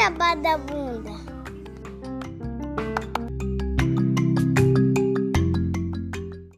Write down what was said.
cabeça bunda.